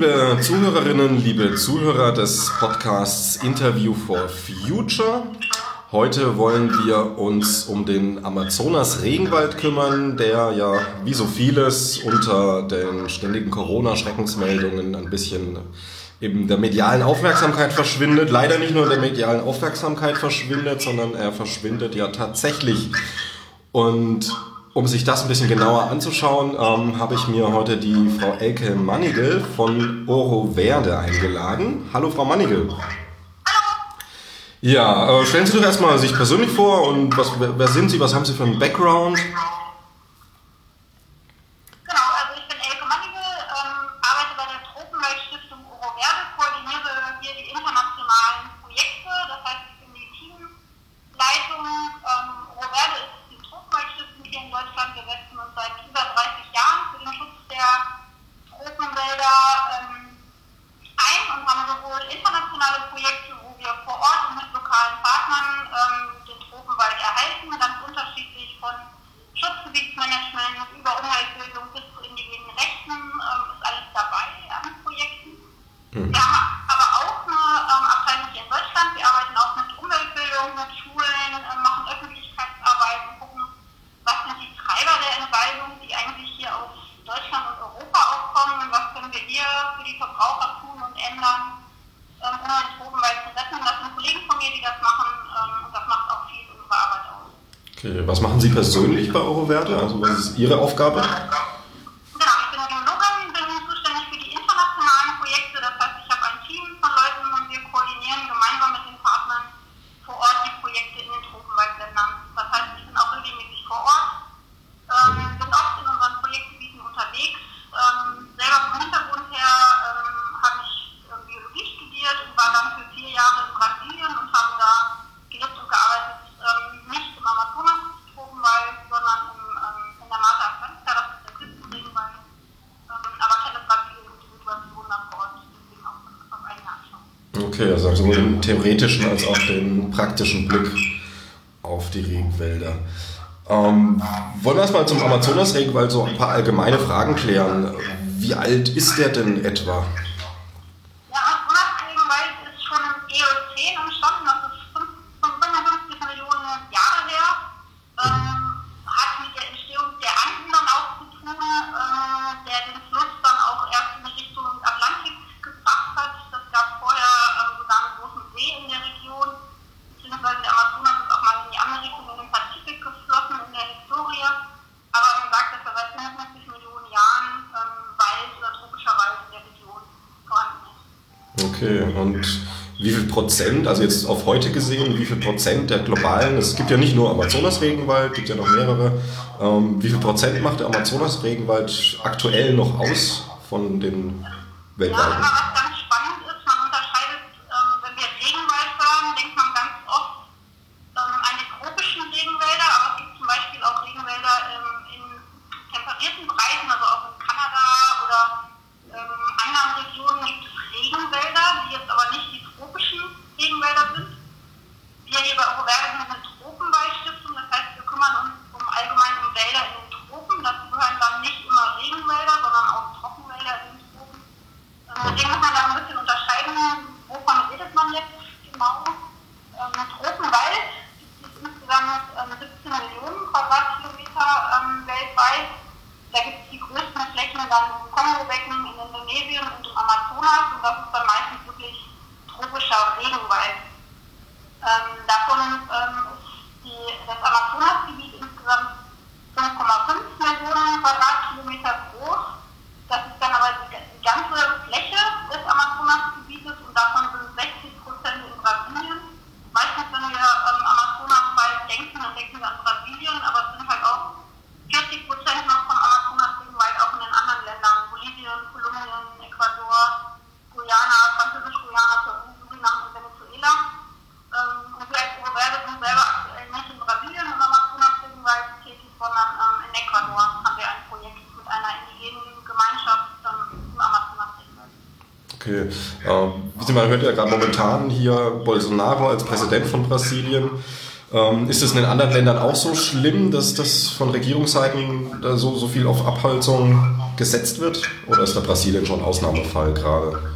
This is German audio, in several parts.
liebe Zuhörerinnen, liebe Zuhörer des Podcasts Interview for Future. Heute wollen wir uns um den Amazonas-Regenwald kümmern, der ja wie so vieles unter den ständigen Corona-Schreckensmeldungen ein bisschen eben der medialen Aufmerksamkeit verschwindet. Leider nicht nur der medialen Aufmerksamkeit verschwindet, sondern er verschwindet ja tatsächlich. Und um sich das ein bisschen genauer anzuschauen, ähm, habe ich mir heute die Frau Elke Mannigel von Oro Verde eingeladen. Hallo Frau Mannigel. Hallo. Ja, äh, stellen Sie doch erstmal sich persönlich vor und was, wer, wer sind Sie, was haben Sie für einen Background? Persönlich bei Euroverde? Also was ist Ihre Aufgabe? Theoretischen als auch den praktischen Blick auf die Regenwälder. Ähm, wollen wir erstmal zum Amazonas-Regenwald so ein paar allgemeine Fragen klären. Wie alt ist der denn etwa? Prozent, also jetzt auf heute gesehen, wie viel Prozent der globalen, es gibt ja nicht nur Amazonas-Regenwald, gibt ja noch mehrere, ähm, wie viel Prozent macht der Amazonas-Regenwald aktuell noch aus von den weltweiten? Mal hört ja gerade momentan hier Bolsonaro als Präsident von Brasilien. Ähm, ist es in den anderen Ländern auch so schlimm, dass das von Regierungsseiten so, so viel auf Abholzung gesetzt wird? Oder ist da Brasilien schon Ausnahmefall gerade?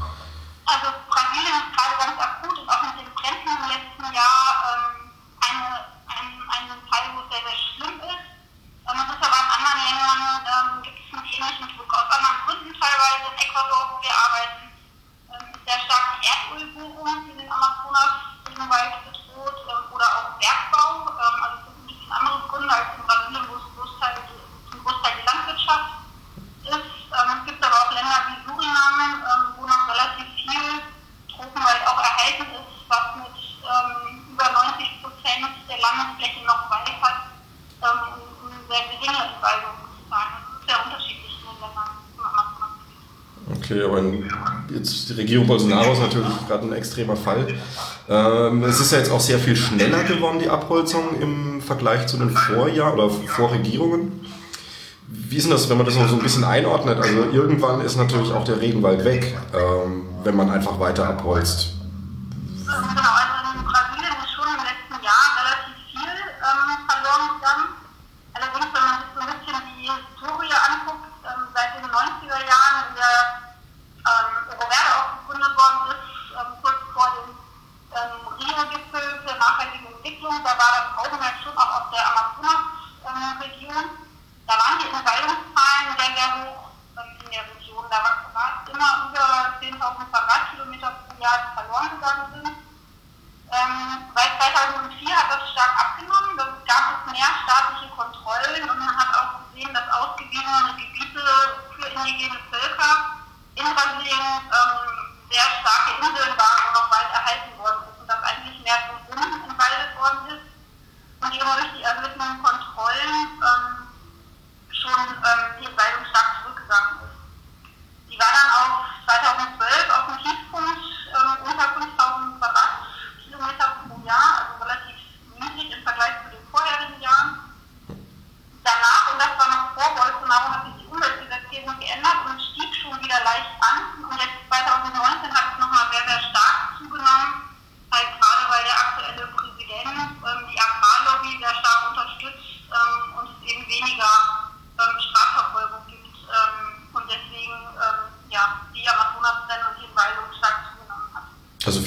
Regierung Bolsonaro ist natürlich gerade ein extremer Fall. Ähm, es ist ja jetzt auch sehr viel schneller geworden, die Abholzung im Vergleich zu den Vorjahren oder Vorregierungen. Wie ist denn das, wenn man das noch so ein bisschen einordnet? Also irgendwann ist natürlich auch der Regenwald weg, ähm, wenn man einfach weiter abholzt.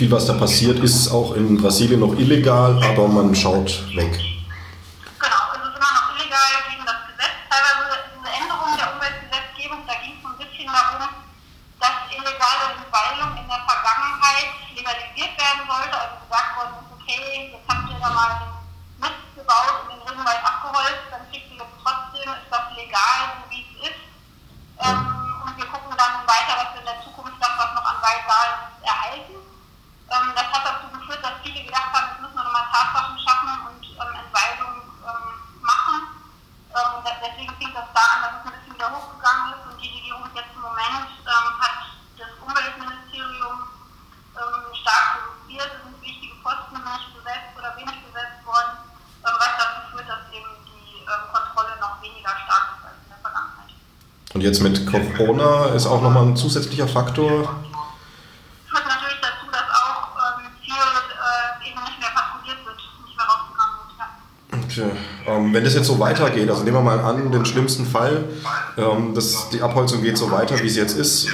Viel, was da passiert, ist auch in Brasilien noch illegal, aber man schaut weg. Genau, es ist immer noch illegal gegen das Gesetz. Teilweise diese Änderung der Umweltgesetzgebung, da ging es so ein bisschen darum, dass illegale Entweilung in der Vergangenheit legalisiert werden sollte. Also gesagt worden ist, okay, jetzt habt ihr da mal Mist gebaut und den Regenwald abgeholzt, dann kriegt ihr das trotzdem, ist das legal, so wie es ist. Ähm, und wir gucken dann weiter, was wir in der Zukunft das, was noch an Wald da ist, erhalten. Ähm, das hat dazu geführt, dass viele gedacht haben, jetzt müssen wir nochmal Tatsachen schaffen und ähm, Entweisungen ähm, machen. Ähm, deswegen fing das da an, dass es ein bisschen wieder hochgegangen ist und die Regierung jetzt im Moment ähm, hat das Umweltministerium ähm, stark reduziert. Es sind wichtige Posten nicht besetzt oder wenig besetzt worden, was dazu führt, dass eben die Kontrolle noch weniger stark ist als in der Vergangenheit. Und jetzt mit Corona ist auch nochmal ein zusätzlicher Faktor ähm, wenn das jetzt so weitergeht, also nehmen wir mal an, den schlimmsten Fall, ähm, dass die Abholzung geht so weiter, wie es jetzt ist,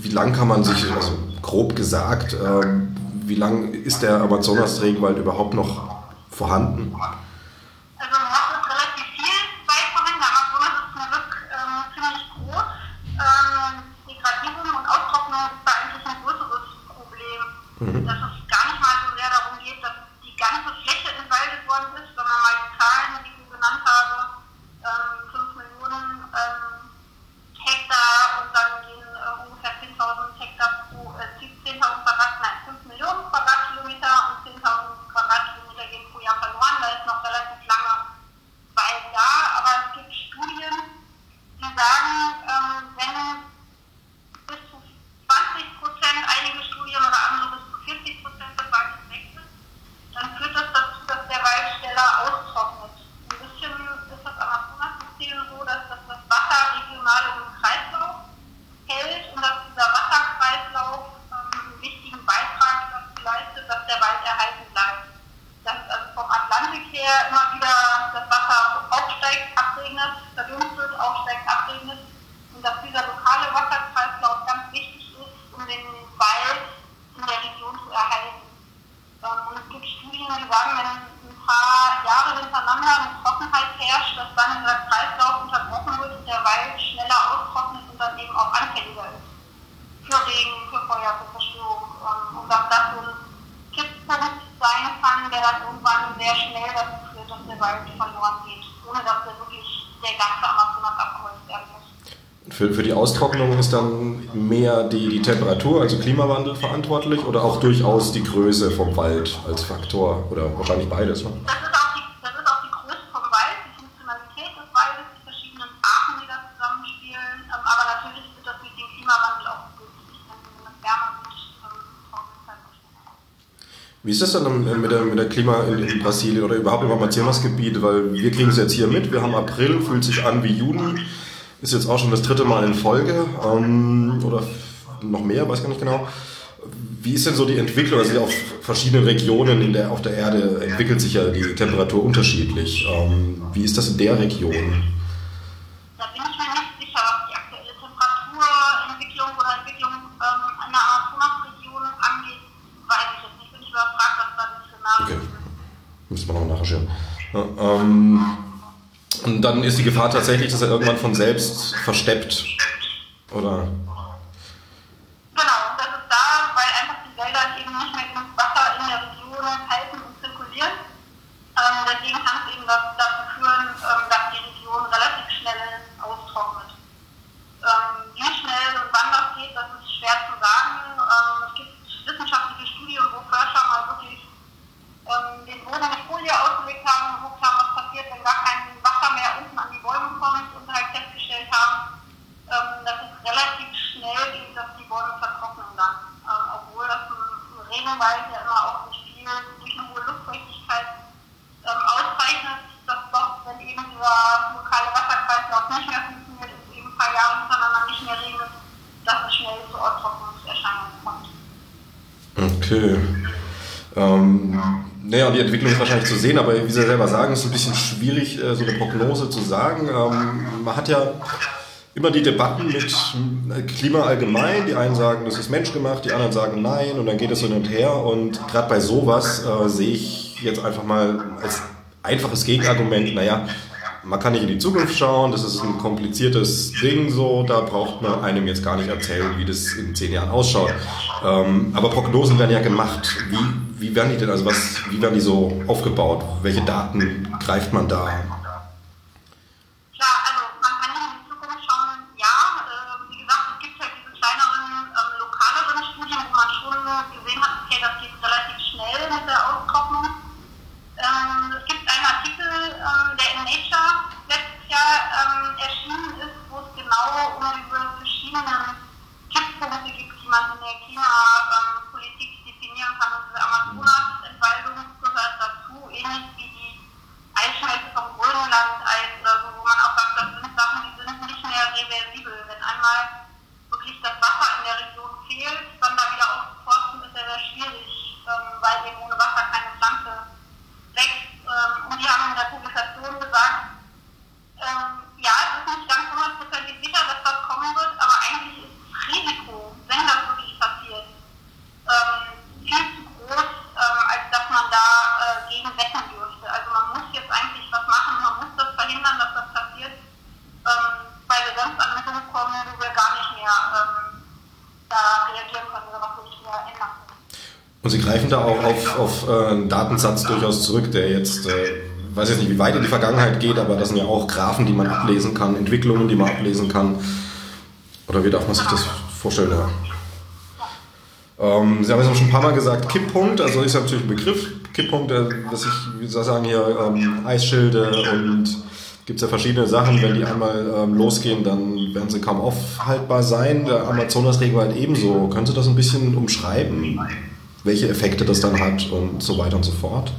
wie lang kann man sich, also grob gesagt, ähm, wie lang ist der Amazonas-Regenwald überhaupt noch vorhanden? Austrocknung ist dann mehr die, die Temperatur, also Klimawandel verantwortlich oder auch durchaus die Größe vom Wald als Faktor oder wahrscheinlich beides? Ne? Das ist auch die, das ist auch die Größe vom Wald, die Funktionalität des Waldes, die verschiedenen Arten, die da zusammenspielen, aber natürlich wird das durch den Klimawandel auch begünstigt, wenn es wärmer wird. Wie ist das dann mit der, mit der Klima in, in Brasilien oder überhaupt im Amazonasgebiet? Weil wir kriegen es jetzt hier mit, wir haben April, fühlt sich an wie Juni. Ist jetzt auch schon das dritte Mal in Folge ähm, oder noch mehr, weiß gar nicht genau. Wie ist denn so die Entwicklung? Also auf verschiedenen Regionen in der, auf der Erde entwickelt sich ja die Temperatur unterschiedlich. Ähm, wie ist das in der Region? Da bin ich mir nicht sicher, was die aktuelle Temperaturentwicklung oder Entwicklung ähm, in der Amazonasregion angeht. Weiß ich jetzt nicht. Bin ich überfragt, was da die Szenarien okay. sind. Müssen wir noch nachschauen. Ja, ähm, und dann ist die Gefahr tatsächlich, dass er irgendwann von selbst versteppt. Oder? Genau, das ist da, weil einfach die Wälder eben nicht mehr genug Wasser in der Region halten und zirkulieren. Ähm, deswegen kann es eben dazu führen, ähm, dass die Region relativ schnell austrocknet. Ähm, wie schnell und wann das geht, das ist schwer zu sagen. Ähm, es gibt wissenschaftliche Studien, wo Forscher mal wirklich ähm, den Boden mit Folie ausgelegt haben und geguckt haben, was passiert, wenn gar kein Wasser mehr unten an die Bäume kommt und halt festgestellt haben, ähm, dass es relativ schnell geht, dass die Bäume vertrocknen dann. Ähm, obwohl das ein, Regenwald ja immer auch durch viel, durch eine hohe Luftfeuchtigkeit ähm, auszeichnet, dass doch, wenn eben dieser lokale Wasserkreislauf nicht mehr funktioniert und eben ein paar Jahre hintereinander nicht mehr regnet, dass es schnell zu Austrocknungserscheinungen kommt. Okay. Ähm, naja, die Entwicklung ist wahrscheinlich sehen, aber wie Sie selber sagen, ist es ein bisschen schwierig, äh, so eine Prognose zu sagen. Ähm, man hat ja immer die Debatten mit äh, Klima allgemein. Die einen sagen, das ist menschgemacht, die anderen sagen nein und dann geht es hin und her. Und gerade bei sowas äh, sehe ich jetzt einfach mal als einfaches Gegenargument, naja, man kann nicht in die Zukunft schauen, das ist ein kompliziertes Ding so, da braucht man einem jetzt gar nicht erzählen, wie das in zehn Jahren ausschaut. Ähm, aber Prognosen werden ja gemacht. Wie, wie werden die denn, also was, wie werden die so aufgebaut? Welche Daten greift man da? Datensatz durchaus zurück, der jetzt, äh, weiß jetzt nicht, wie weit in die Vergangenheit geht, aber das sind ja auch Graphen, die man ablesen kann, Entwicklungen, die man ablesen kann. Oder wie darf man sich das vorstellen? Ja. Ähm, Sie haben es schon ein paar Mal gesagt, Kipppunkt, also ist natürlich ein Begriff. Kipppunkt, äh, was ich, wie soll ich sagen, hier ähm, Eisschilde und gibt es ja verschiedene Sachen. Wenn die einmal ähm, losgehen, dann werden sie kaum aufhaltbar sein. Der Amazonas-Regenwald ebenso. Können Sie das ein bisschen umschreiben? Welche Effekte das dann hat und so weiter und so fort?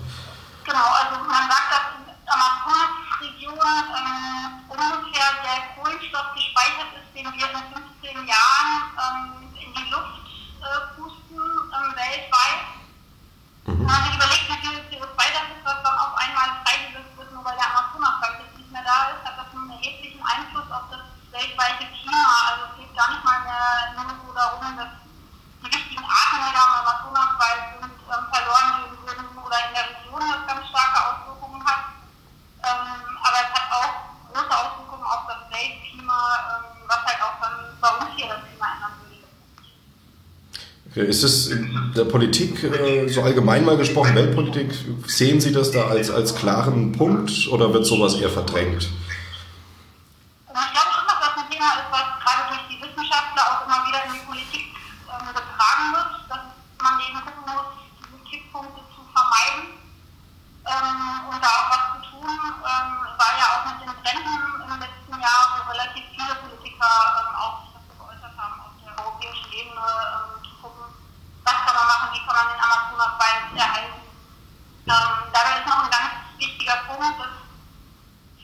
Genau, also man sagt, dass in der Amazonasregion ähm, ungefähr der Kohlenstoff gespeichert ist, den wir in 15 Jahren ähm, in die Luft äh, pusten, ähm, weltweit. Mhm. Wenn man sich überlegt, wie viel CO2 das ist, was dann auf einmal freigesetzt wird, nur weil der Amazonaswald jetzt nicht mehr da ist, hat das einen erheblichen Einfluss auf das weltweite Klima. Also es geht gar nicht mal mehr nur so darum, dass weil in der Region das ganz starke Auswirkungen hat. Ähm, aber es hat auch große Auswirkungen auf das Weltklima, ähm, was halt auch dann bei uns hier das Klima ändern würde. Ist es in der Politik, äh, so allgemein mal gesprochen, Weltpolitik, sehen Sie das da als, als klaren Punkt oder wird sowas eher verdrängt? Zentren im letzten Jahr, wo relativ viele Politiker ähm, auch sich geäußert haben, auf der europäischen Ebene ähm, zu gucken, was kann man machen, wie kann man den Amazonas-Wald erhalten. Ähm, dabei ist noch ein ganz wichtiger Punkt, dass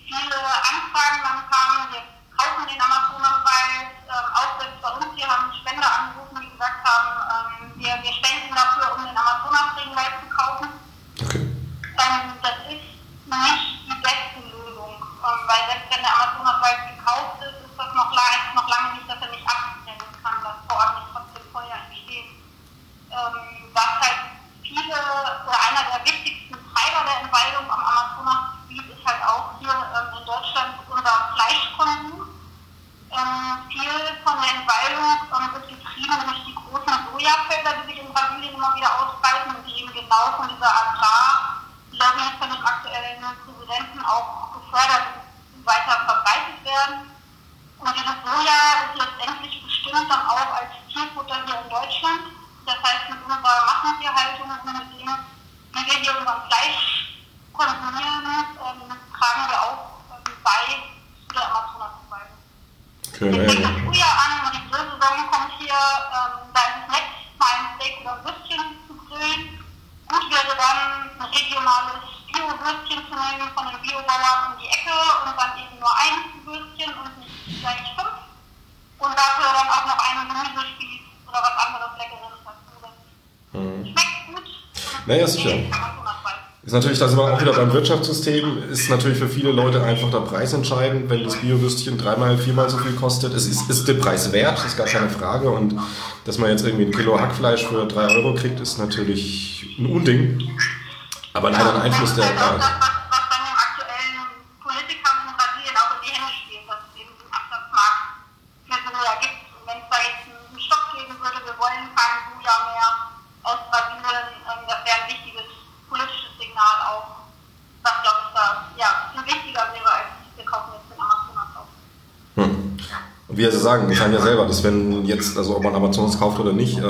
viele Anfragen dann kamen, wir kaufen den Amazonaswald, ähm, auch selbst bei uns, wir haben Spender angerufen, die gesagt haben, ähm, wir, wir spenden dafür, um den Amazonas-Regenwald zu kaufen. Okay. Ähm, das ist nicht weil selbst wenn der Amazon-Verweis gekauft ist, ist das noch, noch lange nicht Naja, sicher. Ist natürlich, da sind wir auch wieder beim Wirtschaftssystem, ist natürlich für viele Leute einfach der Preis entscheidend, wenn das Biowürstchen dreimal, viermal so viel kostet. Es ist, ist der Preis wert, ist gar keine Frage. Und dass man jetzt irgendwie ein Kilo Hackfleisch für drei Euro kriegt, ist natürlich ein Unding. Aber leider ein Einfluss der. Ja, sagen, Sie sagen ja selber, dass wenn jetzt, also ob man Amazonas kauft oder nicht, äh,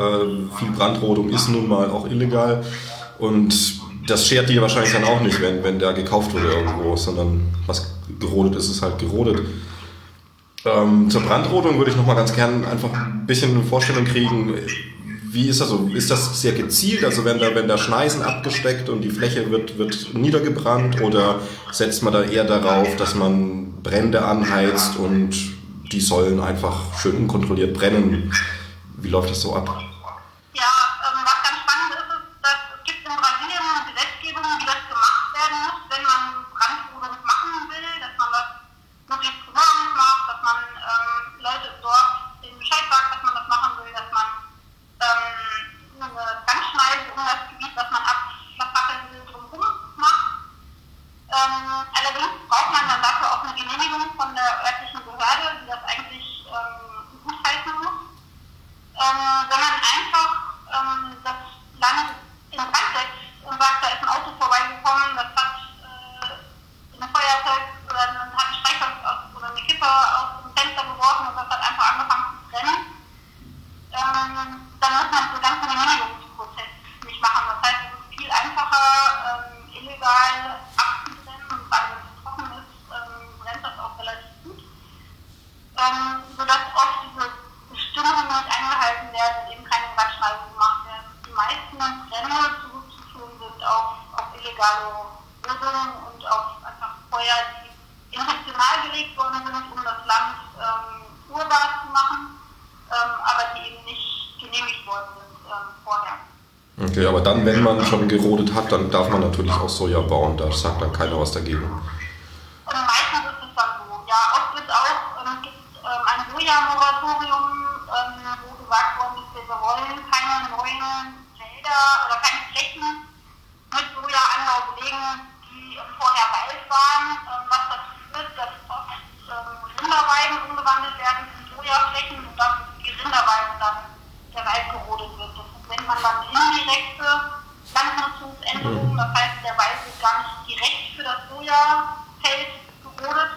viel Brandrodung ist nun mal auch illegal und das schert die wahrscheinlich dann auch nicht, wenn, wenn der gekauft wurde irgendwo, sondern was gerodet ist, ist halt gerodet. Ähm, zur Brandrodung würde ich nochmal ganz gern einfach ein bisschen eine Vorstellung kriegen, wie ist das so? Ist das sehr gezielt? Also wenn da, wenn da Schneisen abgesteckt und die Fläche wird, wird niedergebrannt oder setzt man da eher darauf, dass man Brände anheizt und die sollen einfach schön unkontrolliert brennen. Wie läuft das so ab? Hat, dann darf man natürlich auch Soja bauen. Da sagt dann keiner was dagegen. meistens ist es dann so. Ja, oft wird auch, ähm, gibt ähm, ein Soja-Moratorium, ähm, wo gesagt worden ist, wir wollen keine neuen Felder oder keine Flächen mit Sojaanbau belegen, die vorher Wald waren, ähm, was dazu führt, dass oft ähm, Rinderweiden umgewandelt werden in Sojaflächen und dann die Rinderweiden dann der Wald gerodet wird. Das indirekte Landnutzungsänderungen. Das heißt, der Wald wird gar nicht direkt für das Sojafeld gerodet,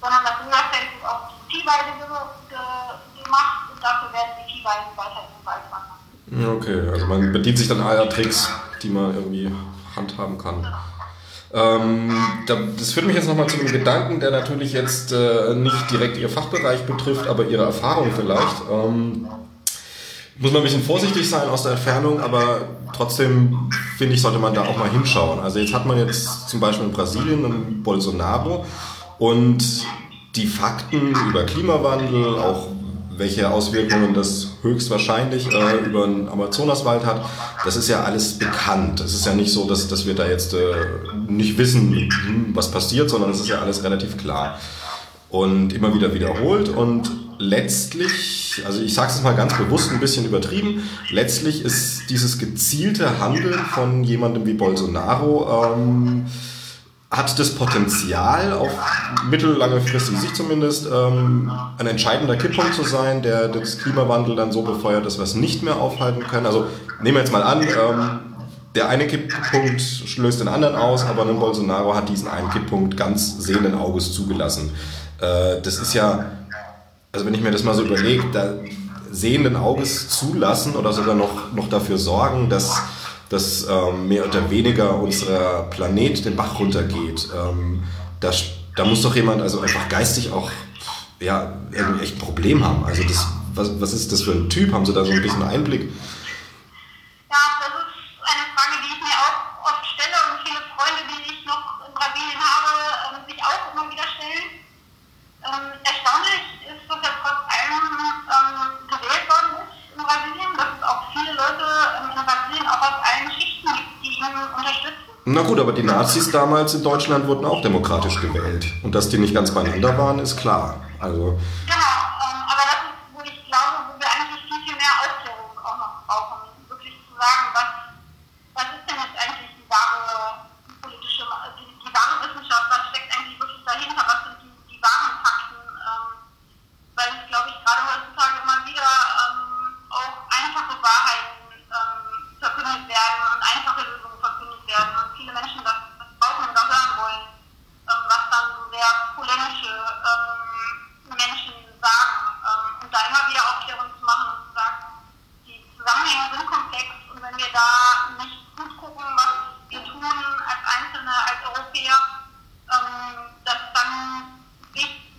sondern das Sojafeld wird auf die Viehweide ge ge gemacht und dafür werden die Viehweiden weiter im Wald wandern. Okay, also man bedient sich dann aller Tricks, die man irgendwie handhaben kann. Ähm, das führt mich jetzt nochmal zu einem Gedanken, der natürlich jetzt äh, nicht direkt Ihr Fachbereich betrifft, aber Ihre Erfahrung vielleicht. Ähm, muss man ein bisschen vorsichtig sein aus der Entfernung, aber trotzdem finde ich, sollte man da auch mal hinschauen. Also jetzt hat man jetzt zum Beispiel in Brasilien einen Bolsonaro und die Fakten über Klimawandel, auch welche Auswirkungen das höchstwahrscheinlich äh, über den Amazonaswald hat, das ist ja alles bekannt. Es ist ja nicht so, dass, dass wir da jetzt äh, nicht wissen, hm, was passiert, sondern es ist ja alles relativ klar. Und immer wieder wiederholt und letztlich, also ich sage es mal ganz bewusst ein bisschen übertrieben, letztlich ist dieses gezielte Handeln von jemandem wie Bolsonaro ähm, hat das Potenzial, auf mittellangefristige Sicht zumindest, ähm, ein entscheidender Kipppunkt zu sein, der das Klimawandel dann so befeuert, dass wir es nicht mehr aufhalten können. Also nehmen wir jetzt mal an, ähm, der eine Kipppunkt löst den anderen aus, aber ein Bolsonaro hat diesen einen Kipppunkt ganz sehenden Auges zugelassen. Äh, das ist ja, also wenn ich mir das mal so überlege, da sehenden Auges zulassen oder sogar noch, noch dafür sorgen, dass dass ähm, mehr oder weniger unser Planet den Bach runtergeht. Ähm, da, da muss doch jemand also einfach geistig auch ja, irgendwie echt ein Problem haben. Also das, was, was ist das für ein Typ? Haben Sie da so ein bisschen Einblick? Ja, das ist eine Frage, die ich mir auch oft stelle und viele Freunde, die ich noch in Brasilien habe, ähm, sich auch immer wieder stellen. Ähm, erstaunlich ist, dass er trotz allem ähm, gewählt worden ist in Brasilien, dass es auch viele Leute ähm, in Brasilien auch aus allen Schichten gibt, die ihn unterstützen. Na gut, aber die Nazis damals in Deutschland wurden auch demokratisch gewählt. Und dass die nicht ganz beieinander waren, ist klar. Also genau, ähm, aber das ist, wo ich glaube, wo wir eigentlich viel, viel mehr Aufklärung auch noch brauchen. Wirklich zu sagen, was, was ist denn jetzt eigentlich die wahre politische, die, die wahre Wissenschaft, was steckt eigentlich wirklich dahinter, was sind die, die wahren Fakten. Ähm, weil es, glaube ich, gerade heutzutage immer wieder ähm, auch einfache Wahrheiten ähm, verkündet werden und einfache Lösungen verkündet werden und viele Menschen das, das brauchen oder hören wollen, ähm, was dann so sehr polemische ähm, Menschen sagen. Ähm, und da immer wieder Aufklärung zu machen und zu sagen, die Zusammenhänge sind komplex und wenn wir da nicht gut gucken, was wir tun als Einzelne, als Europäer, ähm, dass dann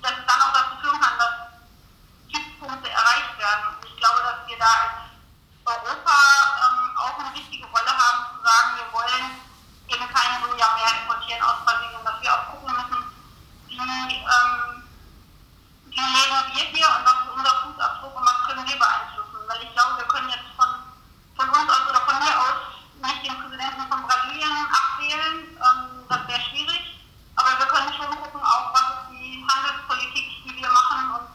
dass es dann auch dazu führen kann, dass Kipppunkte erreicht werden. Und ich glaube, dass wir da als Europa ähm, auch eine wichtige Rolle haben, zu sagen, wir wollen eben keine Soja mehr importieren aus Brasilien, dass wir auch gucken müssen, wie, ähm, wie leben wir hier und was ist unser Fußabdruck und was können wir beeinflussen. Weil ich glaube, wir können jetzt von, von uns aus oder von mir aus nicht den Präsidenten von Brasilien abwählen. Ähm, das wäre schwierig. Aber wir können schon gucken, auch was ist die Handelspolitik, die wir machen und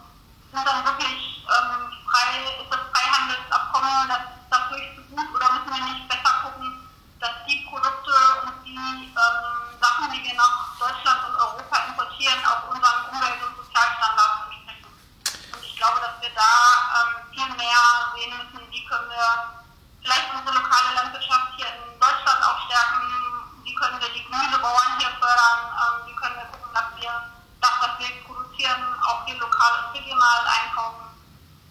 sind dann wirklich ähm, frei, ist das Freihandelsabkommen das, dafür zu gut oder müssen wir nicht besser gucken, dass die Produkte und die ähm, Sachen, die wir nach Deutschland und Europa importieren, auch unseren Umwelt- und Sozialstandards entsprechen. Und ich glaube, dass wir da ähm, viel mehr sehen müssen, wie können wir vielleicht unsere lokale Landwirtschaft hier in Deutschland auch stärken, wie können wir die Gemüsebauern hier fördern, ähm, wie können wir gucken, dass wir das, was wir produzieren, auch hier lokal und regional einkaufen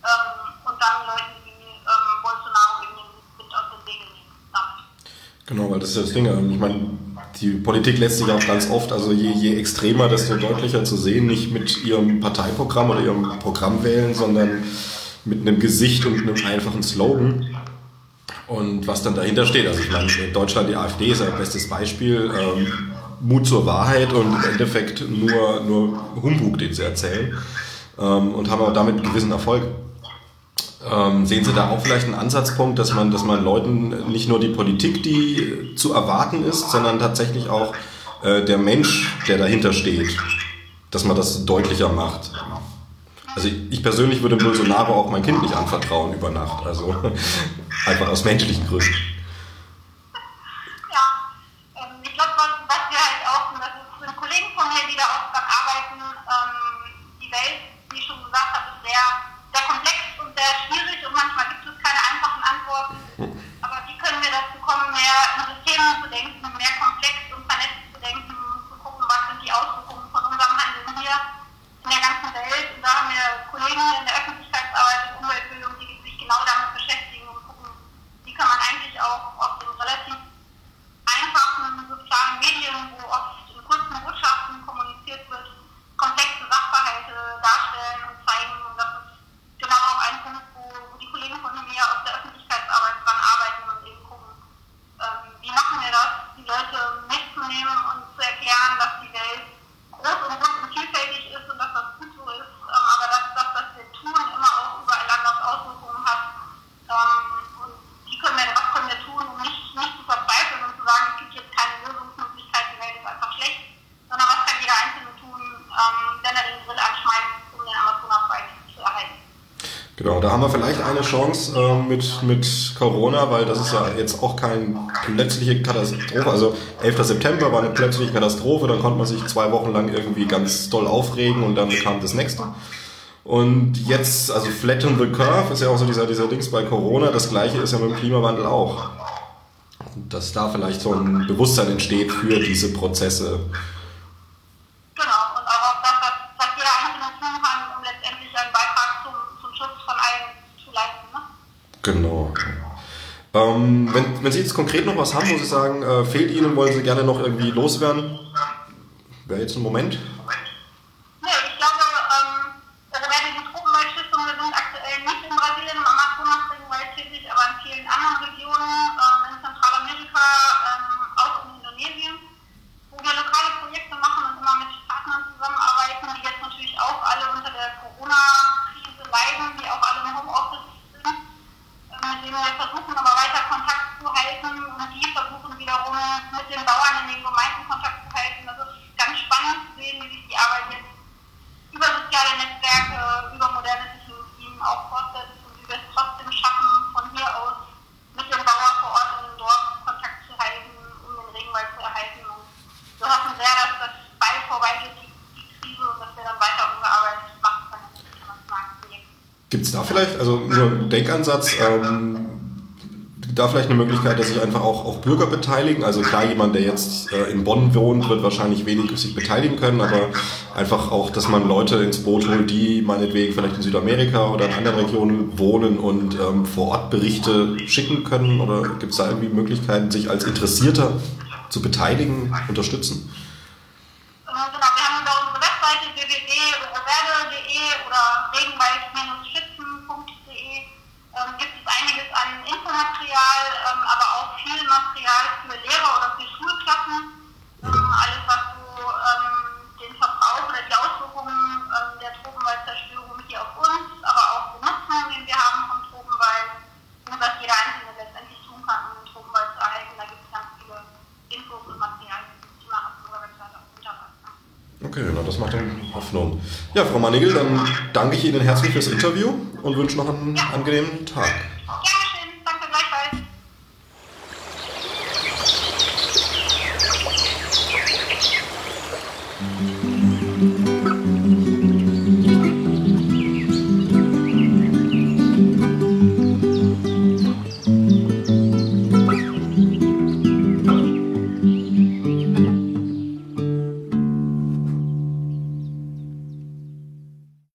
ähm, und dann Leuten wie ähm, Bolsonaro eben den Wind aus den Segeln nehmen damit. Weil das ist das Ding. ähm, Ich meine, die Politik lässt sich auch ganz oft, also je, je extremer, desto deutlicher zu sehen, nicht mit ihrem Parteiprogramm oder ihrem Programm wählen, sondern mit einem Gesicht und einem einfachen Slogan. Und was dann dahinter steht. Also ich meine, in Deutschland die AfD ist ein bestes Beispiel. Ähm, Mut zur Wahrheit und im Endeffekt nur, nur Humbug, den sie erzählen. Ähm, und haben aber damit gewissen Erfolg. Ähm, sehen Sie da auch vielleicht einen Ansatzpunkt, dass man, dass man Leuten nicht nur die Politik, die zu erwarten ist, sondern tatsächlich auch äh, der Mensch, der dahinter steht, dass man das deutlicher macht? Also ich persönlich würde Bolsonaro auch mein Kind nicht anvertrauen über Nacht, also einfach aus menschlichen Gründen. sehr schwierig und manchmal gibt es keine einfachen Antworten. Aber wie können wir dazu kommen, mehr in Systeme zu denken, mehr komplex und vernetzt zu denken, zu gucken, was sind die Auswirkungen von unserem Handeln hier in der ganzen Welt. Und da haben wir Kollegen in der Öffentlichkeit, Chance äh, mit, mit Corona, weil das ist ja jetzt auch keine plötzliche Katastrophe. Also 11. September war eine plötzliche Katastrophe, dann konnte man sich zwei Wochen lang irgendwie ganz doll aufregen und dann kam das nächste. Und jetzt, also Flatten the Curve ist ja auch so dieser, dieser Dings bei Corona, das gleiche ist ja mit dem Klimawandel auch. Dass da vielleicht so ein Bewusstsein entsteht für diese Prozesse. Ähm, wenn, wenn Sie jetzt konkret noch was haben, wo Sie sagen, äh, fehlt Ihnen, wollen Sie gerne noch irgendwie loswerden, wäre jetzt ein Moment. Vielleicht, also nur ein Denkansatz, ähm, da vielleicht eine Möglichkeit, dass sich einfach auch, auch Bürger beteiligen? Also klar, jemand, der jetzt äh, in Bonn wohnt, wird wahrscheinlich wenig sich beteiligen können, aber einfach auch, dass man Leute ins Boot holt, die meinetwegen vielleicht in Südamerika oder in anderen Regionen wohnen und ähm, vor Ort Berichte schicken können? Oder gibt es da irgendwie Möglichkeiten, sich als Interessierter zu beteiligen, unterstützen? Material, ähm, aber auch viel Material für Lehrer oder für Schulklassen. Ähm, alles, was so ähm, den Verbrauch oder die Auswirkungen ähm, der Tropenwaldzerstörung hier auf uns, aber auch den Nutzen, den wir haben vom Tropenwald und was jeder Einzelne letztendlich tun kann, um den Tropenwald zu erhalten. Da gibt es ganz viele Infos und Materialien zum Thema auf unserer Webseite auf Okay, na, das macht dann Hoffnung. Ja, Frau Manigel, dann danke ich Ihnen herzlich fürs Interview und wünsche noch einen ja. angenehmen Tag.